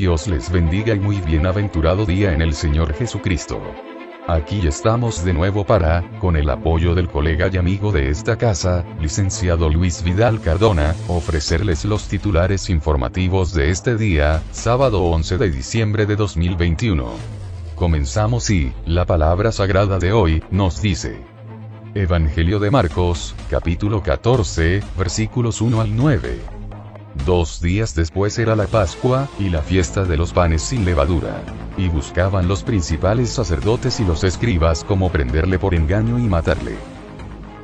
Dios les bendiga y muy bienaventurado día en el Señor Jesucristo. Aquí estamos de nuevo para, con el apoyo del colega y amigo de esta casa, licenciado Luis Vidal Cardona, ofrecerles los titulares informativos de este día, sábado 11 de diciembre de 2021. Comenzamos y, la palabra sagrada de hoy, nos dice. Evangelio de Marcos, capítulo 14, versículos 1 al 9. Dos días después era la Pascua, y la fiesta de los panes sin levadura. Y buscaban los principales sacerdotes y los escribas como prenderle por engaño y matarle.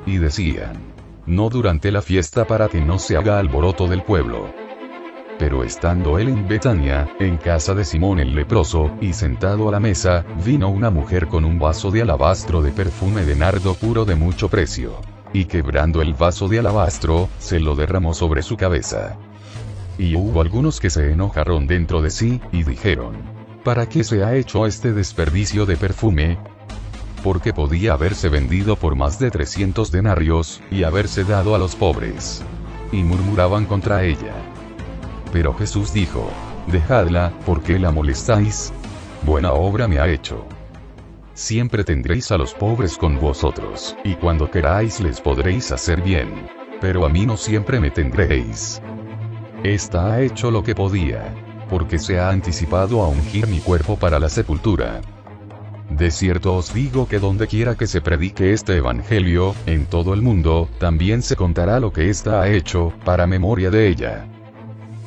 Y decían, no durante la fiesta para que no se haga alboroto del pueblo. Pero estando él en Betania, en casa de Simón el leproso, y sentado a la mesa, vino una mujer con un vaso de alabastro de perfume de nardo puro de mucho precio. Y quebrando el vaso de alabastro, se lo derramó sobre su cabeza. Y hubo algunos que se enojaron dentro de sí, y dijeron, ¿para qué se ha hecho este desperdicio de perfume? Porque podía haberse vendido por más de 300 denarios, y haberse dado a los pobres. Y murmuraban contra ella. Pero Jesús dijo, Dejadla, ¿por qué la molestáis? Buena obra me ha hecho. Siempre tendréis a los pobres con vosotros, y cuando queráis les podréis hacer bien. Pero a mí no siempre me tendréis. Esta ha hecho lo que podía. Porque se ha anticipado a ungir mi cuerpo para la sepultura. De cierto os digo que donde quiera que se predique este evangelio, en todo el mundo, también se contará lo que ésta ha hecho, para memoria de ella.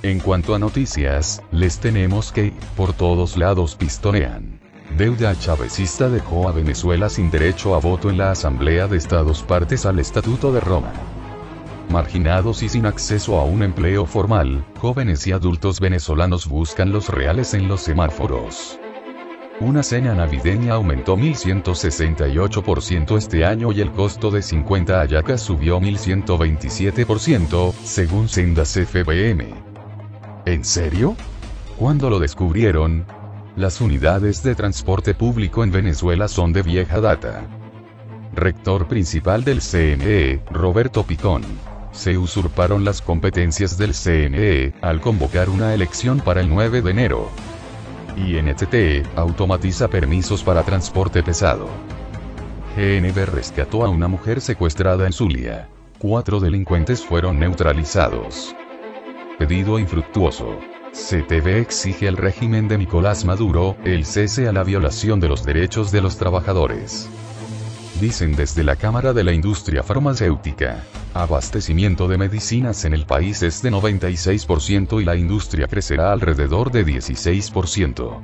En cuanto a noticias, les tenemos que, por todos lados pistonean. Deuda chavecista dejó a Venezuela sin derecho a voto en la Asamblea de Estados partes al Estatuto de Roma marginados y sin acceso a un empleo formal, jóvenes y adultos venezolanos buscan los reales en los semáforos. Una cena navideña aumentó 1168% este año y el costo de 50 ayacas subió 1127%, según Sendas FBM. ¿En serio? ¿Cuándo lo descubrieron? Las unidades de transporte público en Venezuela son de vieja data. Rector principal del CNE, Roberto Picón se usurparon las competencias del CNE, al convocar una elección para el 9 de enero. INTT, automatiza permisos para transporte pesado. GNB rescató a una mujer secuestrada en Zulia. Cuatro delincuentes fueron neutralizados. Pedido infructuoso. CTV exige al régimen de Nicolás Maduro, el cese a la violación de los derechos de los trabajadores dicen desde la Cámara de la Industria Farmacéutica. Abastecimiento de medicinas en el país es de 96% y la industria crecerá alrededor de 16%.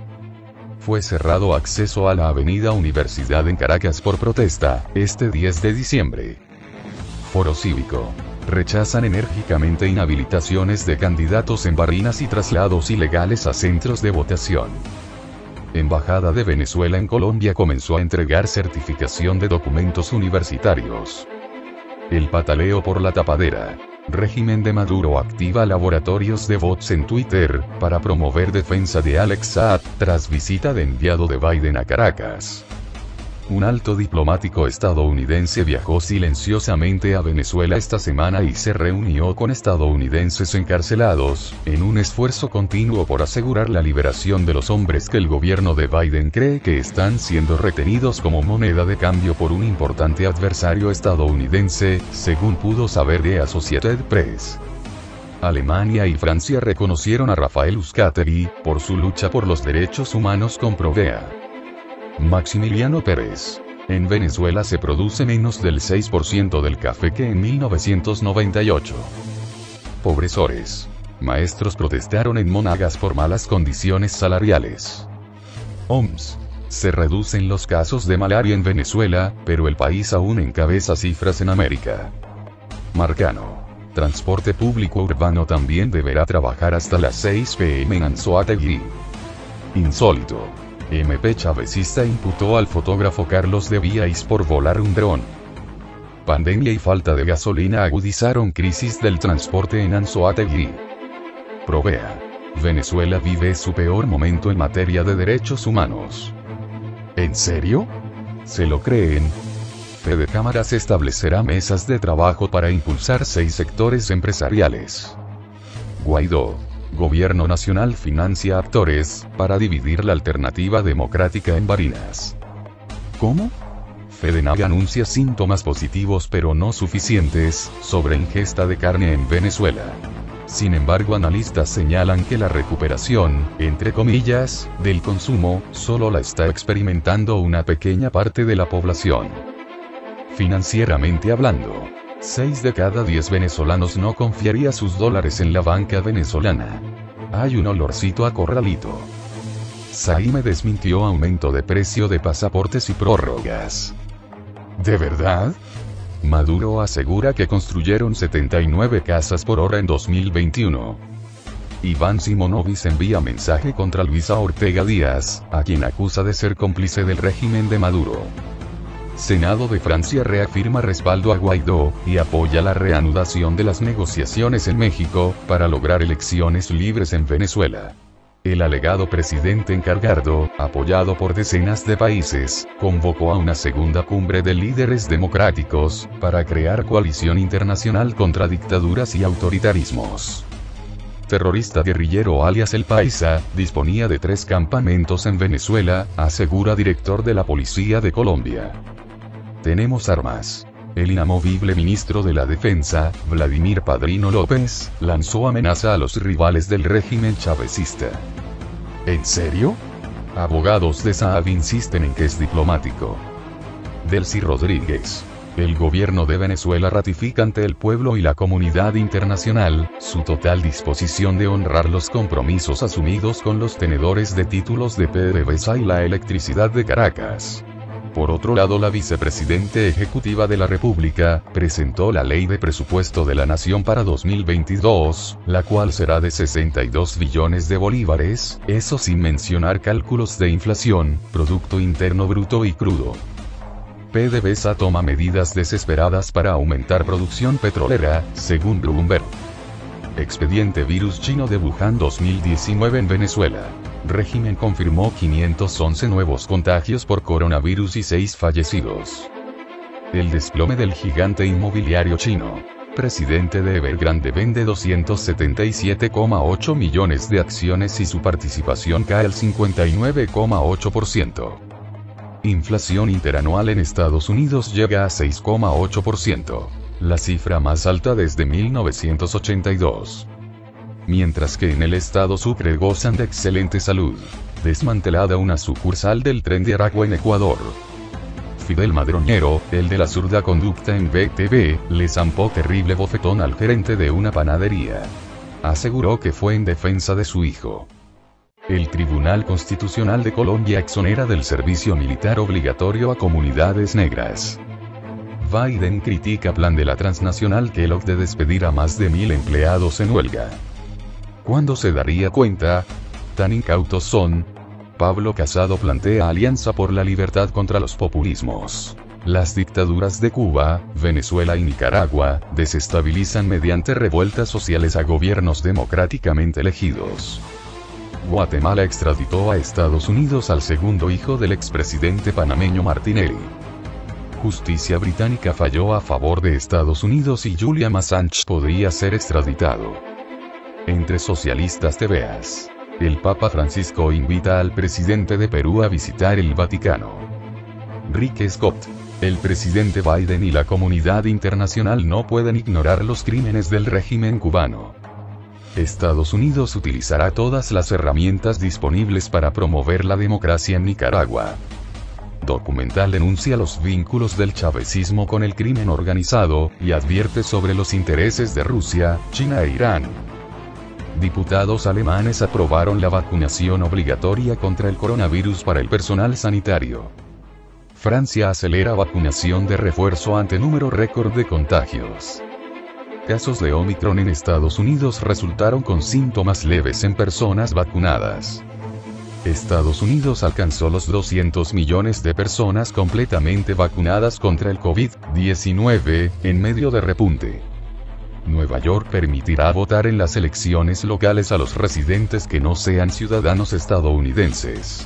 Fue cerrado acceso a la Avenida Universidad en Caracas por protesta, este 10 de diciembre. Foro Cívico. Rechazan enérgicamente inhabilitaciones de candidatos en barrinas y traslados ilegales a centros de votación. Embajada de Venezuela en Colombia comenzó a entregar certificación de documentos universitarios. El pataleo por la tapadera. Régimen de Maduro activa laboratorios de bots en Twitter, para promover defensa de Alex Saad, tras visita de enviado de Biden a Caracas. Un alto diplomático estadounidense viajó silenciosamente a Venezuela esta semana y se reunió con estadounidenses encarcelados, en un esfuerzo continuo por asegurar la liberación de los hombres que el gobierno de Biden cree que están siendo retenidos como moneda de cambio por un importante adversario estadounidense, según pudo saber de Associated Press. Alemania y Francia reconocieron a Rafael Uzcategui, por su lucha por los derechos humanos con Provea. Maximiliano Pérez. En Venezuela se produce menos del 6% del café que en 1998. Pobresores. Maestros protestaron en Monagas por malas condiciones salariales. OMS. Se reducen los casos de malaria en Venezuela, pero el país aún encabeza cifras en América. Marcano. Transporte público urbano también deberá trabajar hasta las 6 pm en Anzoátegui. Insólito. MP chavecista imputó al fotógrafo Carlos de Víais por volar un dron. Pandemia y falta de gasolina agudizaron crisis del transporte en Anzoátegui. Provea. Venezuela vive su peor momento en materia de derechos humanos. ¿En serio? ¿Se lo creen? Fede Cámaras establecerá mesas de trabajo para impulsar seis sectores empresariales. Guaidó. Gobierno Nacional financia actores, para dividir la alternativa democrática en Barinas. ¿Cómo? FEDENAV anuncia síntomas positivos pero no suficientes, sobre ingesta de carne en Venezuela. Sin embargo, analistas señalan que la recuperación, entre comillas, del consumo, solo la está experimentando una pequeña parte de la población. Financieramente hablando, 6 de cada 10 venezolanos no confiaría sus dólares en la banca venezolana. Hay un olorcito a corralito. Saime desmintió aumento de precio de pasaportes y prórrogas. ¿De verdad? Maduro asegura que construyeron 79 casas por hora en 2021. Iván Simonovic envía mensaje contra Luisa Ortega Díaz, a quien acusa de ser cómplice del régimen de Maduro. Senado de Francia reafirma respaldo a Guaidó, y apoya la reanudación de las negociaciones en México, para lograr elecciones libres en Venezuela. El alegado presidente encargado, apoyado por decenas de países, convocó a una segunda cumbre de líderes democráticos, para crear coalición internacional contra dictaduras y autoritarismos. Terrorista guerrillero alias El Paisa, disponía de tres campamentos en Venezuela, asegura director de la Policía de Colombia. Tenemos armas. El inamovible ministro de la Defensa, Vladimir Padrino López, lanzó amenaza a los rivales del régimen chavecista. ¿En serio? Abogados de Saab insisten en que es diplomático. Delcy Rodríguez. El gobierno de Venezuela ratifica ante el pueblo y la comunidad internacional, su total disposición de honrar los compromisos asumidos con los tenedores de títulos de PDVSA y la electricidad de Caracas. Por otro lado, la vicepresidente ejecutiva de la República, presentó la Ley de Presupuesto de la Nación para 2022, la cual será de 62 billones de bolívares, eso sin mencionar cálculos de inflación, Producto Interno Bruto y crudo. PDVSA toma medidas desesperadas para aumentar producción petrolera, según Bloomberg. Expediente virus chino de Wuhan 2019 en Venezuela. Régimen confirmó 511 nuevos contagios por coronavirus y 6 fallecidos. El desplome del gigante inmobiliario chino. Presidente de Evergrande vende 277,8 millones de acciones y su participación cae al 59,8%. Inflación interanual en Estados Unidos llega a 6,8%, la cifra más alta desde 1982 mientras que en el estado Sucre gozan de excelente salud. Desmantelada una sucursal del tren de Aragua en Ecuador. Fidel Madroñero, el de la zurda conducta en BTV, le zampó terrible bofetón al gerente de una panadería. Aseguró que fue en defensa de su hijo. El Tribunal Constitucional de Colombia exonera del servicio militar obligatorio a comunidades negras. Biden critica plan de la transnacional Kellogg de despedir a más de mil empleados en huelga. ¿Cuándo se daría cuenta? Tan incautos son. Pablo Casado plantea alianza por la libertad contra los populismos. Las dictaduras de Cuba, Venezuela y Nicaragua, desestabilizan mediante revueltas sociales a gobiernos democráticamente elegidos. Guatemala extraditó a Estados Unidos al segundo hijo del expresidente panameño Martinelli. Justicia británica falló a favor de Estados Unidos y Julian Assange podría ser extraditado. Entre socialistas te veas. El Papa Francisco invita al presidente de Perú a visitar el Vaticano. Rick Scott. El presidente Biden y la comunidad internacional no pueden ignorar los crímenes del régimen cubano. Estados Unidos utilizará todas las herramientas disponibles para promover la democracia en Nicaragua. Documental denuncia los vínculos del chavecismo con el crimen organizado, y advierte sobre los intereses de Rusia, China e Irán diputados alemanes aprobaron la vacunación obligatoria contra el coronavirus para el personal sanitario. Francia acelera vacunación de refuerzo ante número récord de contagios. Casos de Omicron en Estados Unidos resultaron con síntomas leves en personas vacunadas. Estados Unidos alcanzó los 200 millones de personas completamente vacunadas contra el COVID-19, en medio de repunte. Nueva York permitirá votar en las elecciones locales a los residentes que no sean ciudadanos estadounidenses.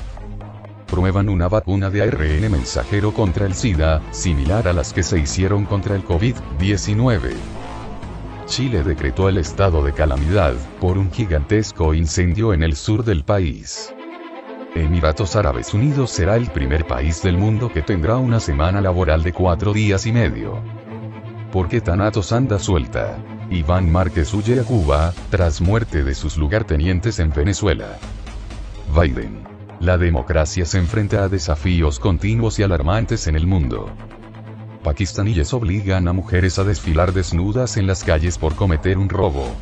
Prueban una vacuna de ARN mensajero contra el SIDA, similar a las que se hicieron contra el COVID-19. Chile decretó el estado de calamidad, por un gigantesco incendio en el sur del país. Emiratos Árabes Unidos será el primer país del mundo que tendrá una semana laboral de cuatro días y medio. ¿Por qué Tanatos anda suelta? Iván Márquez huye a Cuba, tras muerte de sus lugartenientes en Venezuela. Biden. La democracia se enfrenta a desafíos continuos y alarmantes en el mundo. Pakistaníes obligan a mujeres a desfilar desnudas en las calles por cometer un robo.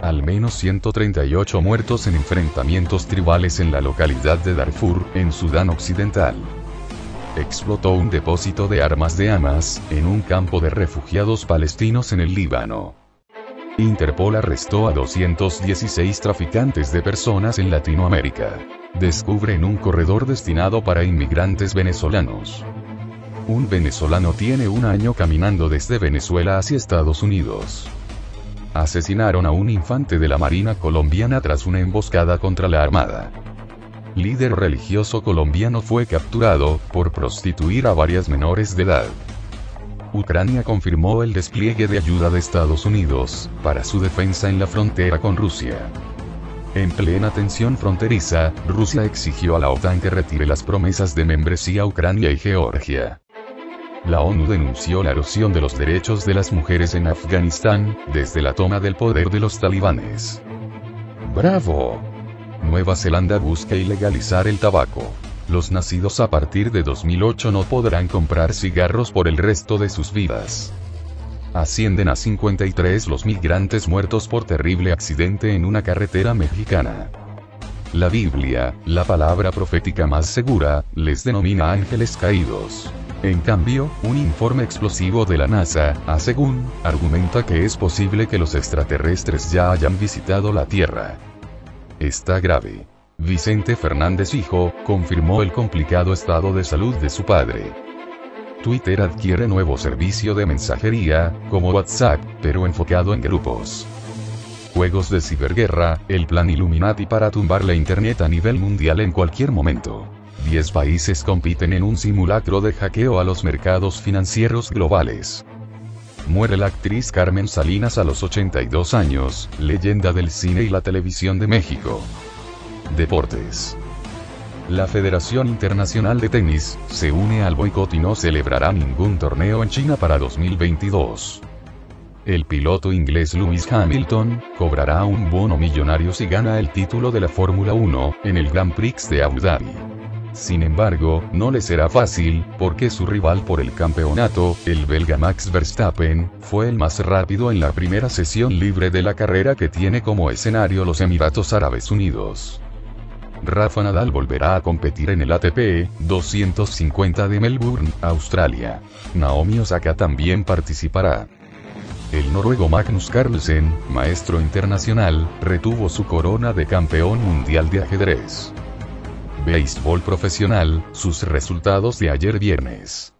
Al menos 138 muertos en enfrentamientos tribales en la localidad de Darfur, en Sudán Occidental explotó un depósito de armas de Hamas, en un campo de refugiados palestinos en el Líbano. Interpol arrestó a 216 traficantes de personas en Latinoamérica. Descubren un corredor destinado para inmigrantes venezolanos. Un venezolano tiene un año caminando desde Venezuela hacia Estados Unidos. Asesinaron a un infante de la Marina colombiana tras una emboscada contra la Armada líder religioso colombiano fue capturado, por prostituir a varias menores de edad. Ucrania confirmó el despliegue de ayuda de Estados Unidos, para su defensa en la frontera con Rusia. En plena tensión fronteriza, Rusia exigió a la OTAN que retire las promesas de membresía a Ucrania y Georgia. La ONU denunció la erosión de los derechos de las mujeres en Afganistán, desde la toma del poder de los talibanes. ¡Bravo! Nueva Zelanda busca ilegalizar el tabaco. Los nacidos a partir de 2008 no podrán comprar cigarros por el resto de sus vidas. Ascienden a 53 los migrantes muertos por terrible accidente en una carretera mexicana. La Biblia, la palabra profética más segura, les denomina ángeles caídos. En cambio, un informe explosivo de la NASA, según, argumenta que es posible que los extraterrestres ya hayan visitado la Tierra está grave. Vicente Fernández hijo, confirmó el complicado estado de salud de su padre. Twitter adquiere nuevo servicio de mensajería, como WhatsApp, pero enfocado en grupos. Juegos de ciberguerra, el plan Illuminati para tumbar la Internet a nivel mundial en cualquier momento. 10 países compiten en un simulacro de hackeo a los mercados financieros globales. Muere la actriz Carmen Salinas a los 82 años, leyenda del cine y la televisión de México. Deportes. La Federación Internacional de Tenis, se une al boicot y no celebrará ningún torneo en China para 2022. El piloto inglés Lewis Hamilton, cobrará un bono millonario si gana el título de la Fórmula 1, en el Grand Prix de Abu Dhabi. Sin embargo, no le será fácil, porque su rival por el campeonato, el belga Max Verstappen, fue el más rápido en la primera sesión libre de la carrera que tiene como escenario los Emiratos Árabes Unidos. Rafa Nadal volverá a competir en el ATP 250 de Melbourne, Australia. Naomi Osaka también participará. El noruego Magnus Carlsen, maestro internacional, retuvo su corona de campeón mundial de ajedrez. Béisbol profesional, sus resultados de ayer viernes.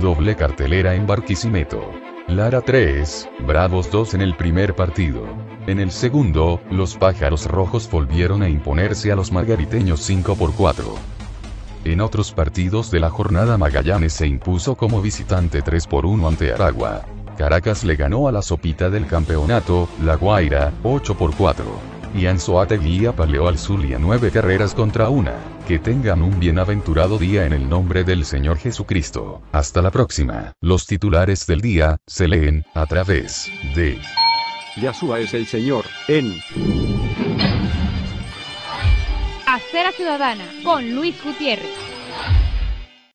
Doble cartelera en Barquisimeto. Lara 3, Bravos 2 en el primer partido. En el segundo, los pájaros rojos volvieron a imponerse a los margariteños 5 por 4. En otros partidos de la jornada Magallanes se impuso como visitante 3 por 1 ante Aragua. Caracas le ganó a la sopita del campeonato, La Guaira, 8 por 4 y Anzoátegui paleó al Zulia nueve carreras contra una. Que tengan un bienaventurado día en el nombre del Señor Jesucristo. Hasta la próxima. Los titulares del día se leen a través de Yahshua es el Señor en Acera Ciudadana con Luis Gutiérrez.